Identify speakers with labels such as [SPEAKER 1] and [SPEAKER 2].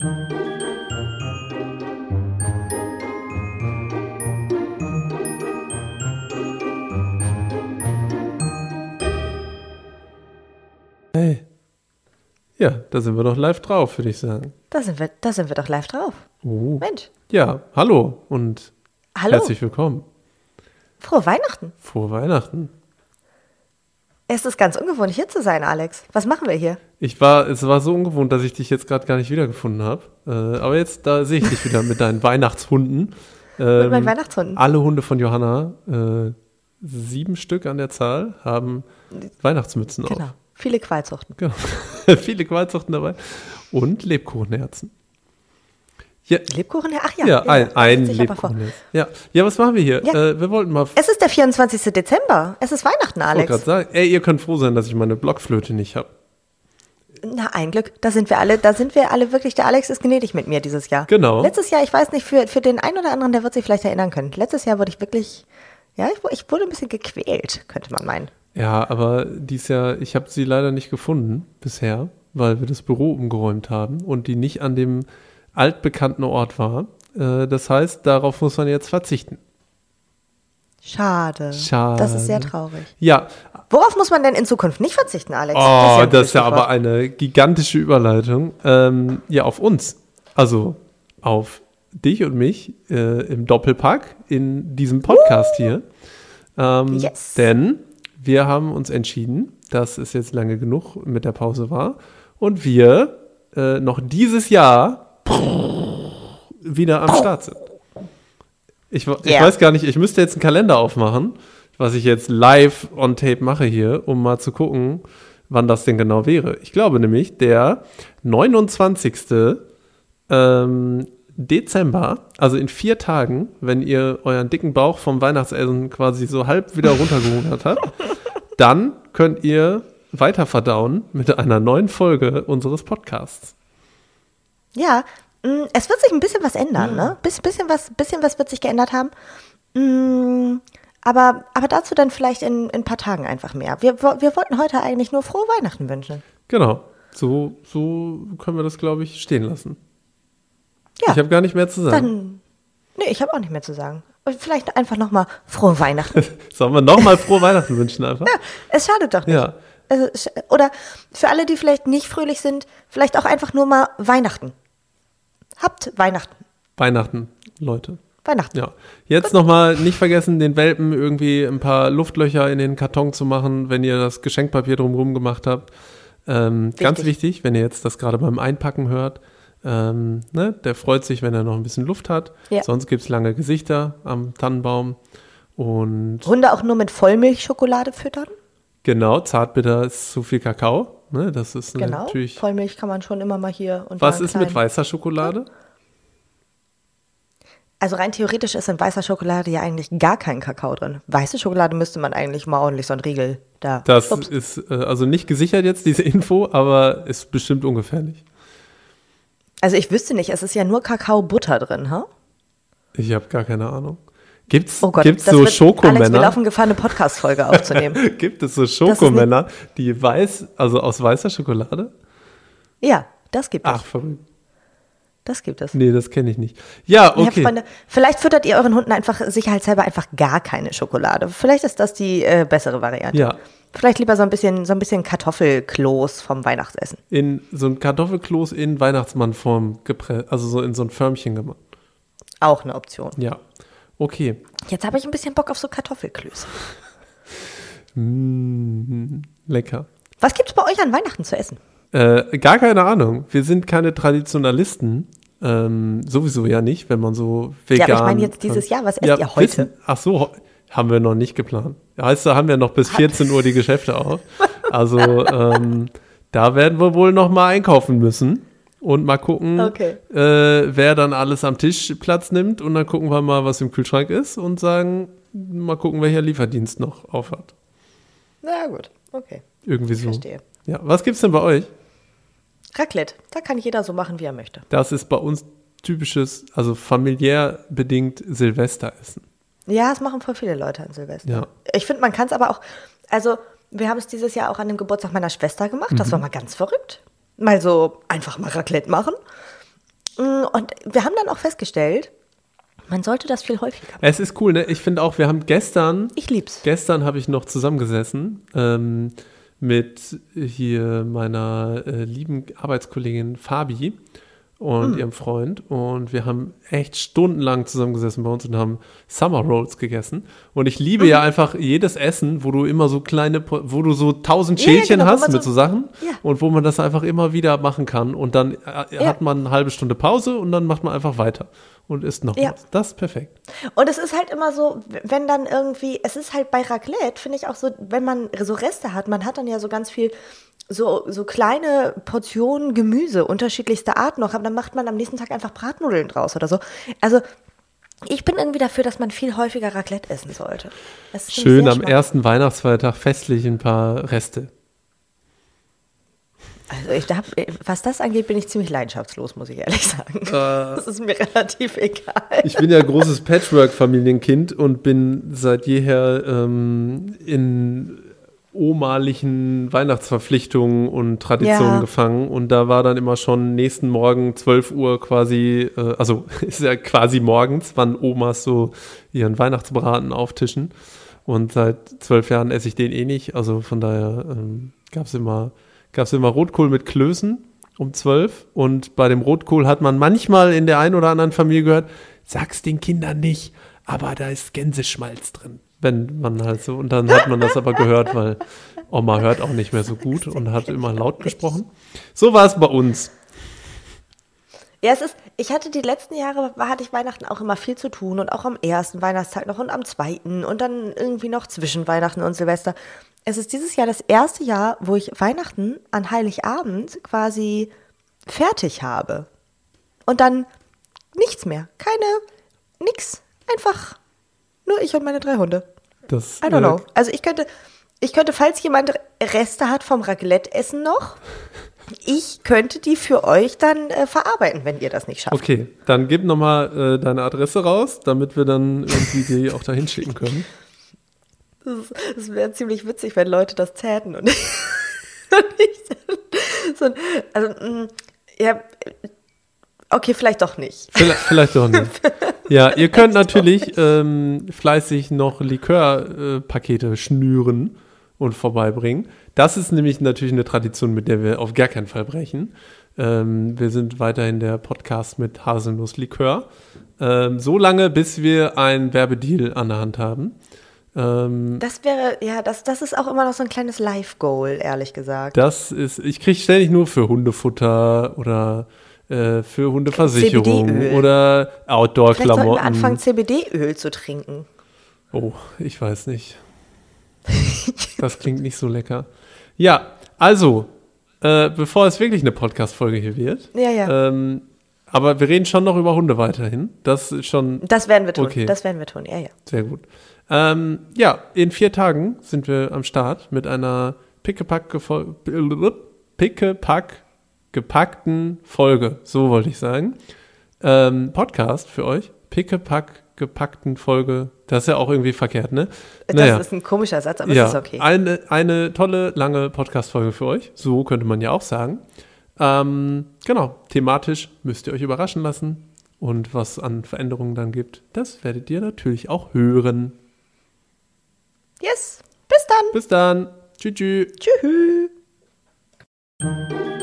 [SPEAKER 1] Hey. Ja, da sind wir doch live drauf, würde ich sagen.
[SPEAKER 2] Da sind wir, da sind wir doch live drauf.
[SPEAKER 1] Oh.
[SPEAKER 2] Mensch,
[SPEAKER 1] Ja, hallo und
[SPEAKER 2] hallo,
[SPEAKER 1] herzlich willkommen.
[SPEAKER 2] frohe Weihnachten.
[SPEAKER 1] Frohe Weihnachten.
[SPEAKER 2] Es ist ganz ungewohnt, hier zu sein, Alex. Was machen wir hier?
[SPEAKER 1] Ich war, es war so ungewohnt, dass ich dich jetzt gerade gar nicht wiedergefunden habe. Äh, aber jetzt, da sehe ich dich wieder mit deinen Weihnachtshunden.
[SPEAKER 2] Mit
[SPEAKER 1] Ähm,
[SPEAKER 2] meinen Weihnachtshunden.
[SPEAKER 1] Alle Hunde von Johanna, äh, sieben Stück an der Zahl, haben Weihnachtsmützen
[SPEAKER 2] Genau.
[SPEAKER 1] auf.
[SPEAKER 2] Viele Qualzuchten.
[SPEAKER 1] Genau. Viele Qualzuchten dabei. Und Lebkuchenherzen. Ja,
[SPEAKER 2] Lebkuchen? Ach ja.
[SPEAKER 1] ja, ein,
[SPEAKER 2] das
[SPEAKER 1] ein
[SPEAKER 2] vor.
[SPEAKER 1] Lebkuchenherz. Ja. ja, was machen wir hier?
[SPEAKER 2] Ja.
[SPEAKER 1] Äh, wir wollten mal
[SPEAKER 2] Es ist der 24. Dezember. Es ist Weihnachten,
[SPEAKER 1] Ich wollte
[SPEAKER 2] Alex.
[SPEAKER 1] gerade sagen, ey, ihr könnt froh sein, dass ich meine Blockflöte nicht habe.
[SPEAKER 2] Na, ein Glück. Da sind wir alle, da sind wir alle wirklich, der Alex ist gnädig mit mir dieses Jahr.
[SPEAKER 1] Genau.
[SPEAKER 2] Letztes Jahr, ich weiß nicht, für, für den einen oder anderen, der wird sich vielleicht erinnern können. Letztes Jahr wurde ich wirklich, ja, ich, ich wurde ein bisschen gequält, könnte man meinen.
[SPEAKER 1] Ja, aber dies Jahr, ich habe sie leider nicht gefunden bisher, weil wir das Büro umgeräumt haben und die nicht an dem altbekannten Ort war. Äh, das heißt, darauf muss man jetzt verzichten.
[SPEAKER 2] Schade.
[SPEAKER 1] Schade.
[SPEAKER 2] Das ist sehr traurig.
[SPEAKER 1] Ja,
[SPEAKER 2] Worauf muss man denn in Zukunft nicht verzichten, Alex?
[SPEAKER 1] oh, das ist ja
[SPEAKER 2] gutes
[SPEAKER 1] aber eine gigantische Überleitung. Ähm, ja, auf uns. Also auf dich und mich äh, im Doppelpack in diesem Podcast hier. Ähm,
[SPEAKER 2] Yes.
[SPEAKER 1] Denn wir haben uns entschieden, dass es jetzt lange genug mit der Pause war und wir äh, noch dieses Jahr wieder am Start sind. Ich, ich
[SPEAKER 2] Yeah.
[SPEAKER 1] weiß gar nicht, ich müsste jetzt einen Kalender aufmachen, was ich jetzt live on tape mache hier, um mal zu gucken, wann das denn genau wäre. Ich glaube nämlich, der 29. Ähm, Dezember, also in vier Tagen, wenn ihr euren dicken Bauch vom Weihnachtsessen quasi so halb wieder runtergehungert habt, dann könnt ihr weiter verdauen mit einer neuen Folge unseres Podcasts.
[SPEAKER 2] Ja, mh, es wird sich ein bisschen was ändern, ne? Biss, bisschen, was, bisschen was wird sich geändert haben. Mm, Aber, aber dazu dann vielleicht in, in ein paar Tagen einfach mehr. Wir, wir wollten heute eigentlich nur frohe Weihnachten wünschen.
[SPEAKER 1] Genau, so, so können wir das, glaube ich, stehen lassen.
[SPEAKER 2] Ja,
[SPEAKER 1] Ich habe gar nicht mehr zu sagen.
[SPEAKER 2] dann. Nee, ich habe auch nicht mehr zu sagen. Vielleicht einfach nochmal frohe Weihnachten.
[SPEAKER 1] Sollen wir nochmal frohe Weihnachten wünschen einfach?
[SPEAKER 2] es schadet doch nicht.
[SPEAKER 1] Ja.
[SPEAKER 2] Also, oder für alle, die vielleicht nicht fröhlich sind, vielleicht auch einfach nur mal Weihnachten. Habt Weihnachten.
[SPEAKER 1] Weihnachten, Leute.
[SPEAKER 2] Weihnachten.
[SPEAKER 1] Ja. Jetzt nochmal nicht vergessen, den Welpen irgendwie ein paar Luftlöcher in den Karton zu machen, wenn ihr das Geschenkpapier drumherum gemacht habt. Ähm, ganz wichtig, wenn ihr jetzt das gerade beim Einpacken hört. Ähm, ne, der freut sich, wenn er noch ein bisschen Luft hat.
[SPEAKER 2] Ja.
[SPEAKER 1] Sonst gibt es lange Gesichter am Tannenbaum. Und
[SPEAKER 2] Hunde auch nur mit Vollmilchschokolade füttern?
[SPEAKER 1] Genau, zartbitter ist zu viel Kakao. Ne, das ist
[SPEAKER 2] Genau.
[SPEAKER 1] natürlich.
[SPEAKER 2] Vollmilch kann man schon immer mal hier und
[SPEAKER 1] Was ist mit weißer Schokolade?
[SPEAKER 2] Also rein theoretisch ist in weißer Schokolade ja eigentlich gar kein Kakao drin. Weiße Schokolade müsste man eigentlich mal ordentlich so einen Riegel da.
[SPEAKER 1] Das
[SPEAKER 2] Ups.
[SPEAKER 1] ist äh, also nicht gesichert jetzt, diese Info, aber ist bestimmt ungefährlich.
[SPEAKER 2] Also ich wüsste nicht, es ist ja nur Kakaobutter drin, ha?
[SPEAKER 1] Ich habe gar keine Ahnung. Gibt's,
[SPEAKER 2] Oh Gott,
[SPEAKER 1] gibt's so
[SPEAKER 2] wird, Alex, wir
[SPEAKER 1] Schokomänner?
[SPEAKER 2] laufen Gefahr, eine Podcast-Folge aufzunehmen.
[SPEAKER 1] Gibt es so Schokomänner, die weiß, also aus weißer Schokolade?
[SPEAKER 2] ja, das gibt es.
[SPEAKER 1] Ach, verrückt.
[SPEAKER 2] Das gibt es.
[SPEAKER 1] Nee, das kenne ich nicht. Ja,
[SPEAKER 2] Ja,
[SPEAKER 1] okay.
[SPEAKER 2] Freunde, vielleicht füttert ihr euren Hunden einfach sicherheitshalber einfach gar keine Schokolade. Vielleicht ist das die äh, bessere Variante.
[SPEAKER 1] Ja.
[SPEAKER 2] Vielleicht lieber so ein bisschen, so ein bisschen Kartoffelkloß vom Weihnachtsessen.
[SPEAKER 1] In so ein Kartoffelkloß in Weihnachtsmannform gepresst, also so in so ein Förmchen gemacht.
[SPEAKER 2] Auch eine Option.
[SPEAKER 1] Ja. Okay.
[SPEAKER 2] Jetzt habe ich ein bisschen Bock auf so Kartoffelklöße.
[SPEAKER 1] Lecker.
[SPEAKER 2] Was gibt's bei euch an Weihnachten zu essen?
[SPEAKER 1] Äh, gar keine Ahnung. Wir sind keine Traditionalisten. Ähm, sowieso ja nicht, wenn man so vegan.
[SPEAKER 2] Ja, aber ich meine jetzt dieses Jahr, was esst ihr heute?
[SPEAKER 1] Wissen, ach so, haben wir noch nicht geplant. Heißt, da haben wir noch bis 14 Uhr die Geschäfte auf. Also ähm, da werden wir wohl noch mal einkaufen müssen und mal gucken,
[SPEAKER 2] Okay.
[SPEAKER 1] äh, wer dann alles am Tisch Platz nimmt und dann gucken wir mal, was im Kühlschrank ist und sagen, mal gucken, welcher Lieferdienst noch aufhat.
[SPEAKER 2] Na gut, okay.
[SPEAKER 1] Irgendwie so.
[SPEAKER 2] Verstehe.
[SPEAKER 1] Ja, was gibt's denn bei euch?
[SPEAKER 2] Raclette, da kann jeder so machen, wie er möchte.
[SPEAKER 1] Das ist bei uns typisches, also familiär bedingt Silvesteressen.
[SPEAKER 2] Ja, das machen voll viele Leute an Silvester.
[SPEAKER 1] Ja.
[SPEAKER 2] Ich finde, man kann es aber auch, also wir haben es dieses Jahr auch an dem Geburtstag meiner Schwester gemacht. Das war mal ganz verrückt. Mal so einfach mal Raclette machen. Mm, Und wir haben dann auch festgestellt, man sollte das viel häufiger machen.
[SPEAKER 1] Es ist cool, ne? Ich finde auch, wir haben gestern,
[SPEAKER 2] Ich lieb's.
[SPEAKER 1] gestern habe ich noch zusammengesessen ähm, mit hier meiner äh, lieben Arbeitskollegin Fabi und
[SPEAKER 2] Hm.
[SPEAKER 1] ihrem Freund und wir haben echt stundenlang zusammengesessen bei uns und haben Summer Rolls gegessen und ich liebe
[SPEAKER 2] Mhm.
[SPEAKER 1] ja einfach jedes Essen, wo du immer so kleine, wo du so tausend
[SPEAKER 2] Ja, ja,
[SPEAKER 1] Schälchen
[SPEAKER 2] genau,
[SPEAKER 1] hast mit
[SPEAKER 2] so-
[SPEAKER 1] Sachen
[SPEAKER 2] Ja.
[SPEAKER 1] und wo man das einfach immer wieder machen kann und dann äh,
[SPEAKER 2] Ja.
[SPEAKER 1] hat man eine halbe Stunde Pause und dann macht man einfach weiter und isst noch
[SPEAKER 2] Ja.
[SPEAKER 1] was. Das ist perfekt.
[SPEAKER 2] Und es ist halt immer so, wenn dann irgendwie, es ist halt bei Raclette, finde ich auch so, wenn man so Reste hat, man hat dann ja so ganz viel, so, so kleine Portionen Gemüse, unterschiedlichster Art noch, aber dann macht man am nächsten Tag einfach Bratnudeln draus oder so. Also, ich bin irgendwie dafür, dass man viel häufiger Raclette essen sollte.
[SPEAKER 1] Schön am ersten Weihnachtsfeiertag festlich ein paar Reste.
[SPEAKER 2] Also ich hab, was das angeht, bin ich ziemlich leidenschaftslos, muss ich ehrlich sagen.
[SPEAKER 1] Äh.
[SPEAKER 2] das ist mir relativ egal.
[SPEAKER 1] Ich bin ja großes Patchwork-Familienkind und bin seit jeher ähm, in omalichen Weihnachtsverpflichtungen und Traditionen
[SPEAKER 2] Ja.
[SPEAKER 1] gefangen. Und da war dann immer schon nächsten Morgen 12 Uhr quasi, äh, also ist ja quasi morgens, wann Omas so ihren Weihnachtsbraten auftischen. Und seit zwölf Jahren esse ich den eh nicht. Also von daher ähm, gab es immer, gab's immer Rotkohl mit Klößen um zwölf. Und bei dem Rotkohl hat man manchmal in der einen oder anderen Familie gehört, sag's den Kindern nicht, aber da ist Gänseschmalz drin. Wenn man halt so, und dann hat man das aber gehört, weil Oma hört auch nicht mehr so gut und hat immer laut gesprochen. So war es bei uns.
[SPEAKER 2] Ja, es ist, ich hatte die letzten Jahre, hatte ich Weihnachten auch immer viel zu tun und auch am ersten Weihnachtstag noch und am zweiten und dann irgendwie noch zwischen Weihnachten und Silvester. Es ist dieses Jahr das erste Jahr, wo ich Weihnachten an Heiligabend quasi fertig habe. Und dann nichts mehr. Keine, nix. Einfach nur ich und meine drei Hunde.
[SPEAKER 1] Das,
[SPEAKER 2] I don't
[SPEAKER 1] äh,
[SPEAKER 2] know. Also ich könnte, ich könnte, falls jemand Reste hat vom Raclette-Essen noch, ich könnte die für euch dann äh, verarbeiten, wenn ihr das nicht schafft.
[SPEAKER 1] Okay, dann gib nochmal äh, deine Adresse raus, damit wir dann irgendwie die auch dahin schicken können.
[SPEAKER 2] Das wäre ziemlich witzig, wenn Leute das täten und ich, und ich so also, mh, ja, okay, vielleicht doch nicht.
[SPEAKER 1] Vielleicht, vielleicht doch nicht. Ja, ihr könnt natürlich ähm, fleißig noch Likörpakete äh, schnüren und vorbeibringen. Das ist nämlich natürlich eine Tradition, mit der wir auf gar keinen Fall brechen. Ähm, wir sind weiterhin der Podcast mit Haselnuss-Likör. Ähm, so lange, bis wir einen Werbedeal an der Hand haben. Ähm,
[SPEAKER 2] Das wäre, ja, das, das ist auch immer noch so ein kleines Live-Goal, ehrlich gesagt.
[SPEAKER 1] das ist, ich kriege ständig nur für Hundefutter oder äh, für Hundeversicherung oder
[SPEAKER 2] Vielleicht sollten wir
[SPEAKER 1] Outdoor-Klamotten.
[SPEAKER 2] anfangen, CBD-Öl zu trinken.
[SPEAKER 1] Oh, ich weiß nicht. Das klingt nicht so lecker. Ja, also, äh, bevor es wirklich eine Podcast-Folge hier wird,
[SPEAKER 2] Ja, ja.
[SPEAKER 1] ähm, aber wir reden schon noch über Hunde weiterhin. Das ist schon
[SPEAKER 2] Das werden wir tun.
[SPEAKER 1] okay.
[SPEAKER 2] Das werden wir tun, ja, ja.
[SPEAKER 1] sehr gut. Ähm, ja, in vier Tagen sind wir am Start mit einer pickepack gefol- pickepack gepackten Folge. So wollte ich sagen. Ähm, Podcast für euch. Pickepack gepackten Folge. Das ist ja auch irgendwie verkehrt, ne?
[SPEAKER 2] Das ist ein komischer Satz, aber
[SPEAKER 1] ja,
[SPEAKER 2] es ist okay.
[SPEAKER 1] Eine, eine tolle, lange Podcast-Folge für euch. So könnte man ja auch sagen. Ähm, genau, thematisch müsst ihr euch überraschen lassen. Und was an Veränderungen dann gibt, das werdet ihr natürlich auch hören.
[SPEAKER 2] Yes. Bis dann.
[SPEAKER 1] Bis dann. Tschüss. tschüss.
[SPEAKER 2] Tschüss.